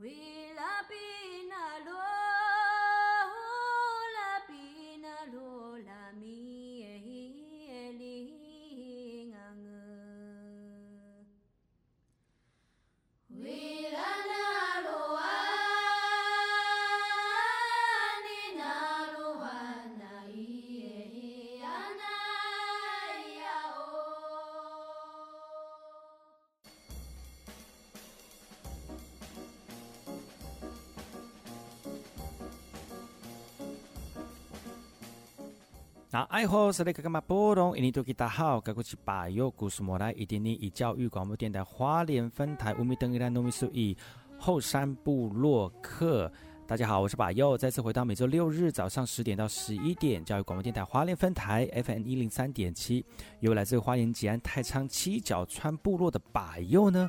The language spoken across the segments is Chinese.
We 那爱好是那个干嘛波动？印尼多吉大好，赶快去把右故事莫来，一点点以教育广播电台花莲分台乌米登伊拉糯米苏伊后山部落客。大家好，我是把右，再次回到每周六日早上十点到十一点，教育广播电台花莲分台 FM 一零三点七，由来自花莲吉安太仓七角川部落的把右呢。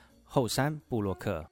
后山布洛克。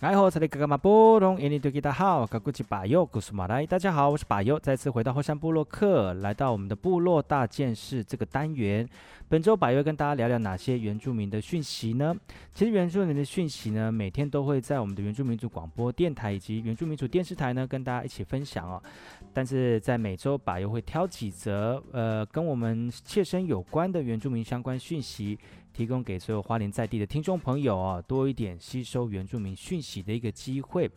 哎吼，这里格格马波隆，印尼多吉达好，格古吉巴尤，古苏马来，大家好，我是巴尤，再次回到后山部落客，来到我们的部落大件事这个单元。本周巴尤跟大家聊聊哪些原住民的讯息呢？其实原住民的讯息呢，每天都会在我们的原住民族广播电台以及原住民族电视台呢，跟大家一起分享哦。但是在每周巴尤会挑几则，呃，跟我们切身有关的原住民相关讯息。提供给所有花莲在地的听众朋友啊，多一点吸收原住民讯息的一个机会。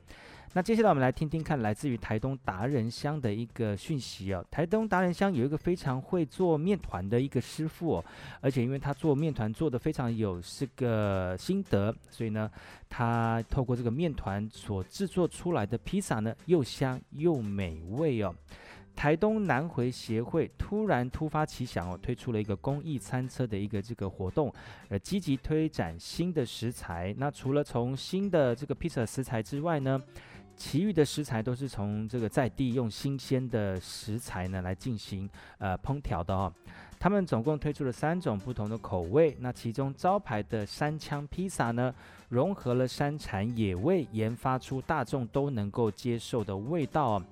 那接下来我们来听听看，来自于台东达人乡的一个讯息哦。台东达人乡有一个非常会做面团的一个师傅，而且因为他做面团做得非常有这个心得，所以呢，他透过这个面团所制作出来的披萨呢，又香又美味哦。台东南回协会突然突发奇想哦，推出了一个公益餐车的一个这个活动，呃，积极推展新的食材。那除了从新的这个披萨食材之外呢，其余的食材都是从这个在地用新鲜的食材呢来进行呃烹调的哦。他们总共推出了三种不同的口味，那其中招牌的三枪披萨呢，融合了山产野味，研发出大众都能够接受的味道哦。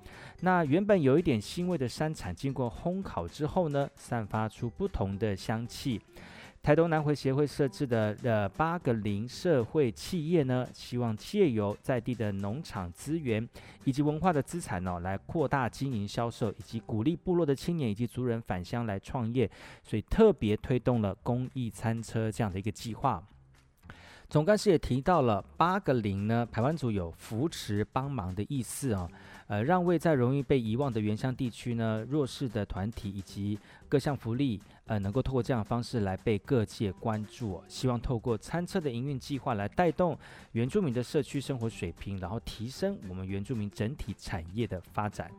那原本有一点腥味的山产，经过烘烤之后呢，散发出不同的香气。台东南回协会设置的呃八个零社会企业呢，希望借由在地的农场资源以及文化的资产哦，来扩大经营销售，以及鼓励部落的青年以及族人返乡来创业，所以特别推动了公益餐车这样的一个计划。总干事也提到了八个零呢，排湾族有扶持帮忙的意思啊、呃，让位在容易被遗忘的原乡地区呢，弱势的团体以及各项福利，呃，能够透过这样的方式来被各界关注。希望透过餐车的营运计划来带动原住民的社区生活水平，然后提升我们原住民整体产业的发展。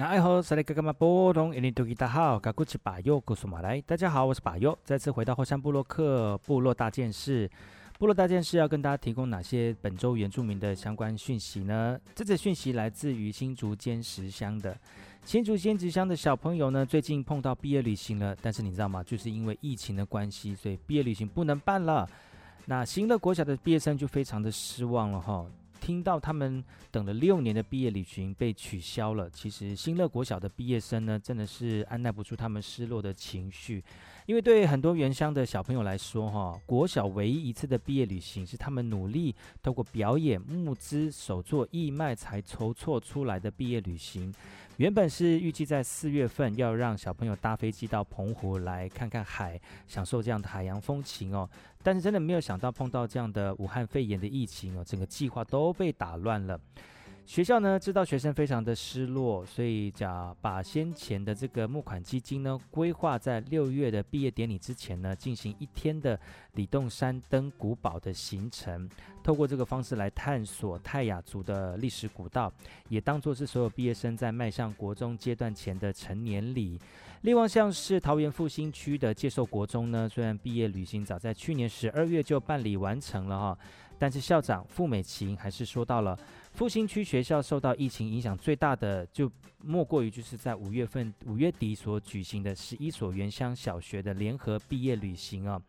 那爱好萨利格格玛波隆印尼多吉达好，嘎古奇巴尤古苏马来，大家好，我是巴尤，再次回到后山部落客部落大件事。部落大件事要跟大家提供哪些本周原住民的相关讯息呢？这则讯息来自于新竹尖石乡的新竹尖石乡的小朋友呢，最近碰到毕业旅行了，但是你知道吗？就是因为疫情的关系，所以毕业旅行不能办了。那新乐国小的毕业生就非常的失望了哈。听到他们等了六年的毕业旅行被取消了，其实新乐国小的毕业生呢，真的是按捺不住他们失落的情绪。因为对很多原乡的小朋友来说，哈，国小唯一一次的毕业旅行是他们努力透过表演、募资、手作义卖才筹措出来的毕业旅行。原本是预计在四月份要让小朋友搭飞机到澎湖来看看海，享受这样的海洋风情哦。但是真的没有想到碰到这样的武汉肺炎的疫情哦，整个计划都被打乱了。学校呢知道学生非常的失落，所以讲把先前的这个募款基金呢规划在六月的毕业典礼之前呢进行一天的李洞山登古堡的行程，透过这个方式来探索泰雅族的历史古道，也当作是所有毕业生在迈向国中阶段前的成年礼。另外像是桃园复兴区的介寿国中呢，虽然毕业旅行早在去年十二月就办理完成了哈，但是校长傅美琴还是说到了。复兴区学校受到疫情影响最大的，就莫过于就是在五月份五月底所举行的十一所原乡小学的联合毕业旅行啊。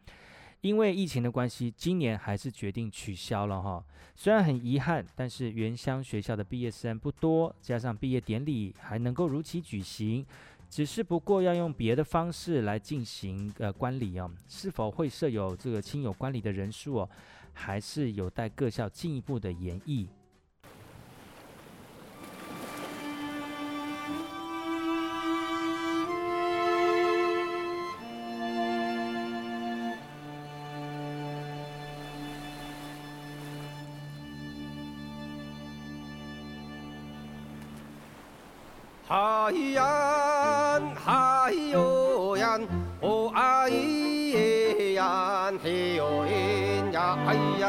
因为疫情的关系，今年还是决定取消了哈。虽然很遗憾，但是原乡学校的毕业生不多，加上毕业典礼还能够如期举行，只是不过要用别的方式来进行呃观礼啊。是否会设有这个亲友观礼的人数哦，还是有待各校进一步的研议。哦哎耶呀，嘿哟耶呀，海洋，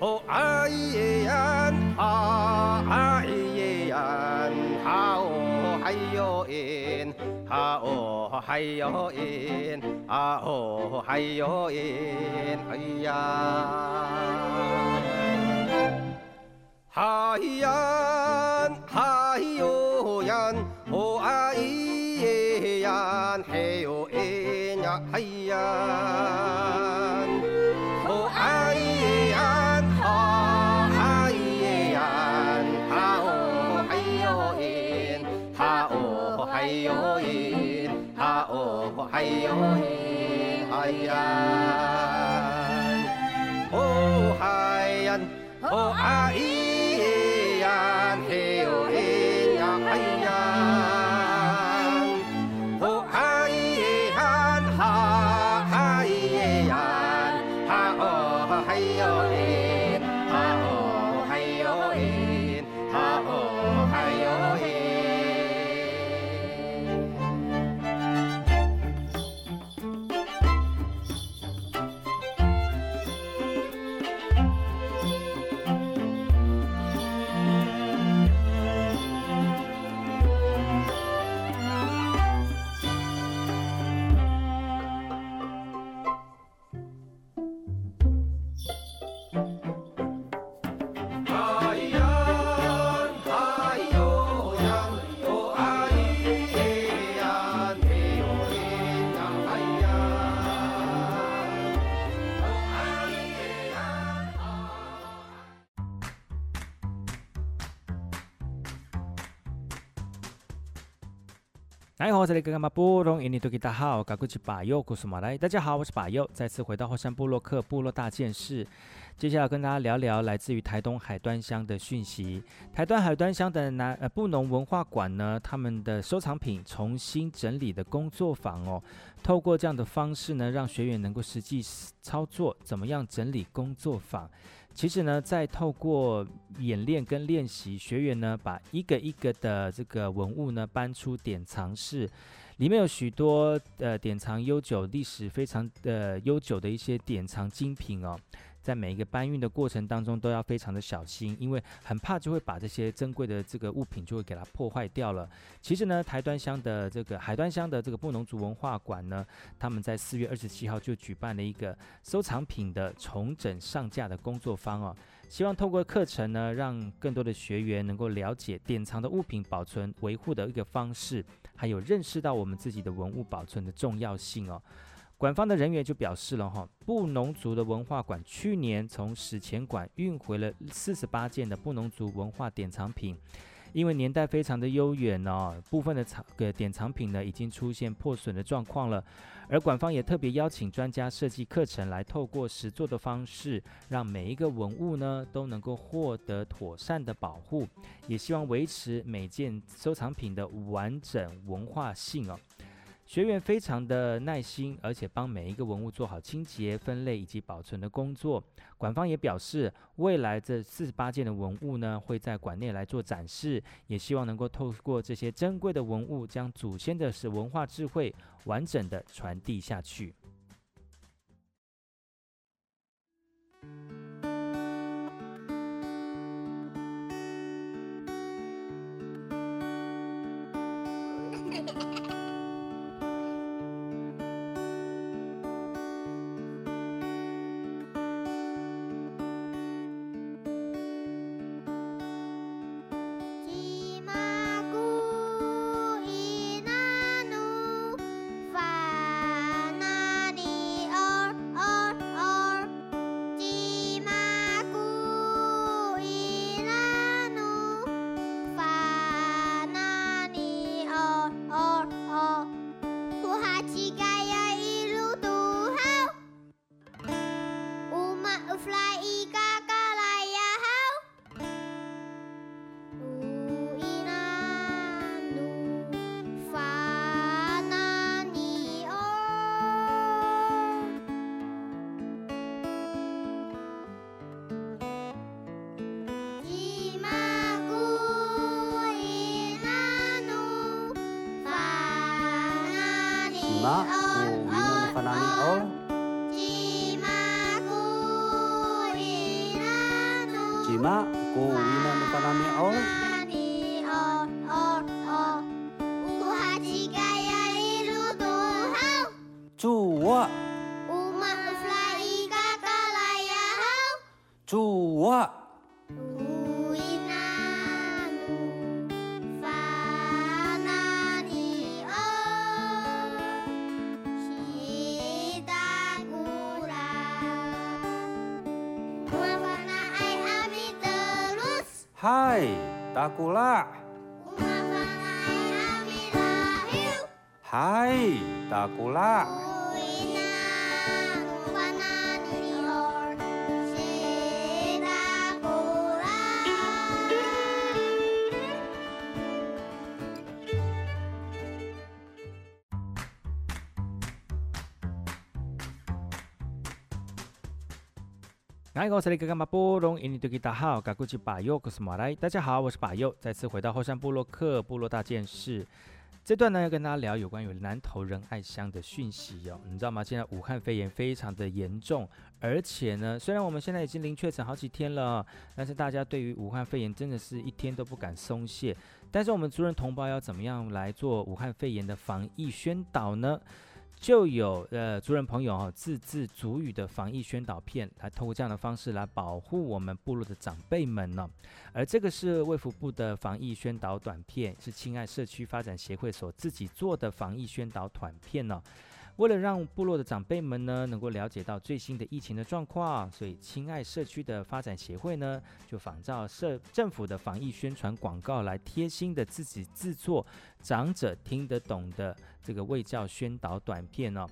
哦哎耶呀，哈哎耶呀，哈哦嗨哟耶，哈哦嗨哟耶，啊哦嗨哟耶，哎呀，海洋。嗨哟呀，哦啊咿，哟哎呀，嗨呀，哦啊咿耶呀，哈啊咿耶呀，哈哦嗨哟耶，哈哦嗨哟耶，哈哦嗨哟我是那个嘛布隆印尼多吉大号，嘎古吉巴佑古苏马来。大家好，我是巴佑，再次回到后山部落克部落大件事。接下来跟大家聊聊来自于台东海端乡的讯息。台东海端乡的南呃布农文化馆呢，他们的收藏品重新整理的工作坊哦，透过这样的方式呢，让学员能够实际操作怎么样整理工作坊。其实呢，在透过演练跟练习，学员呢把一个一个的这个文物呢搬出典藏室，里面有许多呃典藏悠久、历史非常的悠久的一些典藏精品哦。在每一个搬运的过程当中，都要非常的小心，因为很怕就会把这些珍贵的这个物品就会给它破坏掉了。其实呢，台端乡的这个海端乡的这个布农族文化馆呢，他们在四月二十七号就举办了一个收藏品的重整上架的工作坊哦，希望透过课程呢，让更多的学员能够了解典藏的物品保存维护的一个方式，还有认识到我们自己的文物保存的重要性哦。馆方的人员就表示了哈，布农族的文化馆去年从史前馆运回了四十八件的布农族文化典藏品。因为年代非常的悠远哦，部分的藏个典藏品呢已经出现破损的状况了，而馆方也特别邀请专家设计课程，来透过实作的方式，让每一个文物呢都能够获得妥善的保护，也希望维持每件收藏品的完整文化性哦。学员非常的耐心，而且帮每一个文物做好清洁、分类以及保存的工作。馆方也表示，未来这四十八件的文物呢，会在馆内来做展示，也希望能够透过这些珍贵的文物，将祖先的是文化智慧完整的传递下去。嗨，达古拉。嗨，达古拉。嗨，达古拉。嗨，达古拉。大家好，我是巴佑，再次回到后山部落客部落大件事。这段呢，要跟大家聊有关于南投仁爱乡的讯息哦。你知道吗？现在武汉肺炎非常的严重，而且呢，虽然我们现在已经零确诊好几天了，但是大家对于武汉肺炎真的是一天都不敢松懈。但是我们族人同胞要怎么样来做武汉肺炎的防疫宣导呢？就有呃族人朋友哈、哦、自制族语的防疫宣导片，来通过这样的方式来保护我们部落的长辈们呢、而这个是卫福部的防疫宣导短片，是亲爱社区发展协会所自己做的防疫宣导短片呢、为了让部落的长辈们呢能够了解到最新的疫情的状况，所以亲爱社区的发展协会呢就仿照社政府的防疫宣传广告来贴心的自己制作长者听得懂的这个卫教宣导短片哦。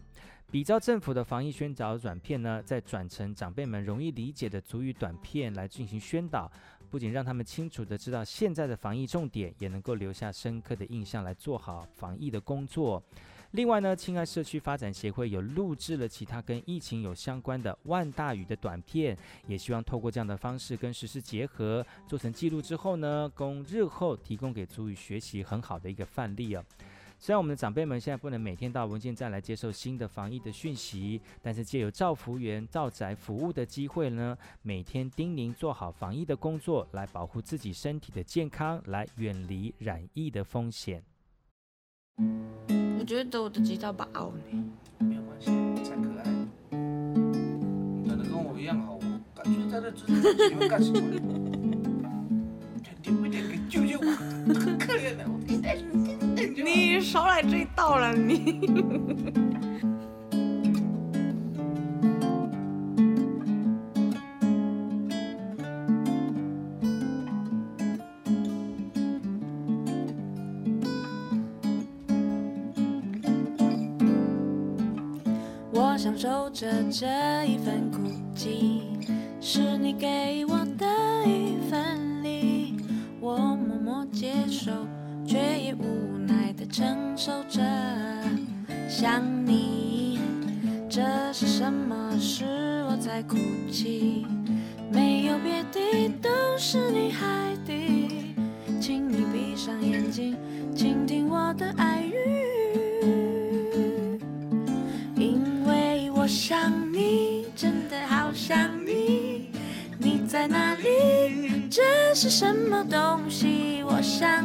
比照政府的防疫宣导短片呢，再转成长辈们容易理解的族语短片来进行宣导，不仅让他们清楚的知道现在的防疫重点，也能够留下深刻的印象来做好防疫的工作。另外呢，亲爱社区发展协会有录制了其他跟疫情有相关的万大语的短片，也希望透过这样的方式跟时事结合，做成记录之后呢，供日后提供给族语学习很好的一个范例哦。虽然我们的长辈们现在不能每天到文件站来接受新的防疫的讯息，但是借由造福员造宅服务的机会呢，每天叮咛做好防疫的工作，来保护自己身体的健康，来远离染疫的风险。我觉得我的吉他把凹呢，没有关系，才可爱了。长得跟我一样好，我感觉在这之前你们干什么？点不点给救救我？很可怜的，我你少来这一道了你。这一份孤寂，是你给我的一份礼，我默默接受，却也无奈地承受着。想你，这是什么？是我在哭泣，没有别的，都是你这是什么东西？我想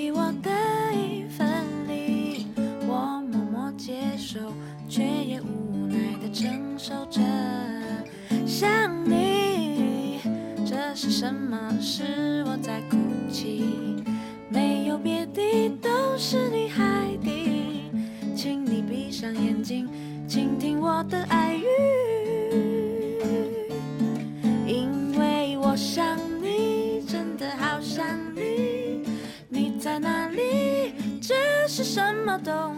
你我的一分离，我默默接受，却也无奈的承受着。想你，这是什么？是我在哭泣，没有别的，都是你害的，请你闭上眼睛，倾听我的爱什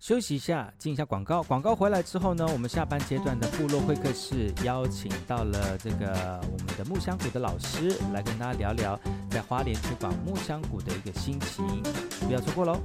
休息一下，进一下广告。广告回来之后呢，我们下半阶段的部落会客室邀请到了这个我们的木香谷的老师来跟大家聊聊在花莲推广木香谷的一个心情，不要错过喽。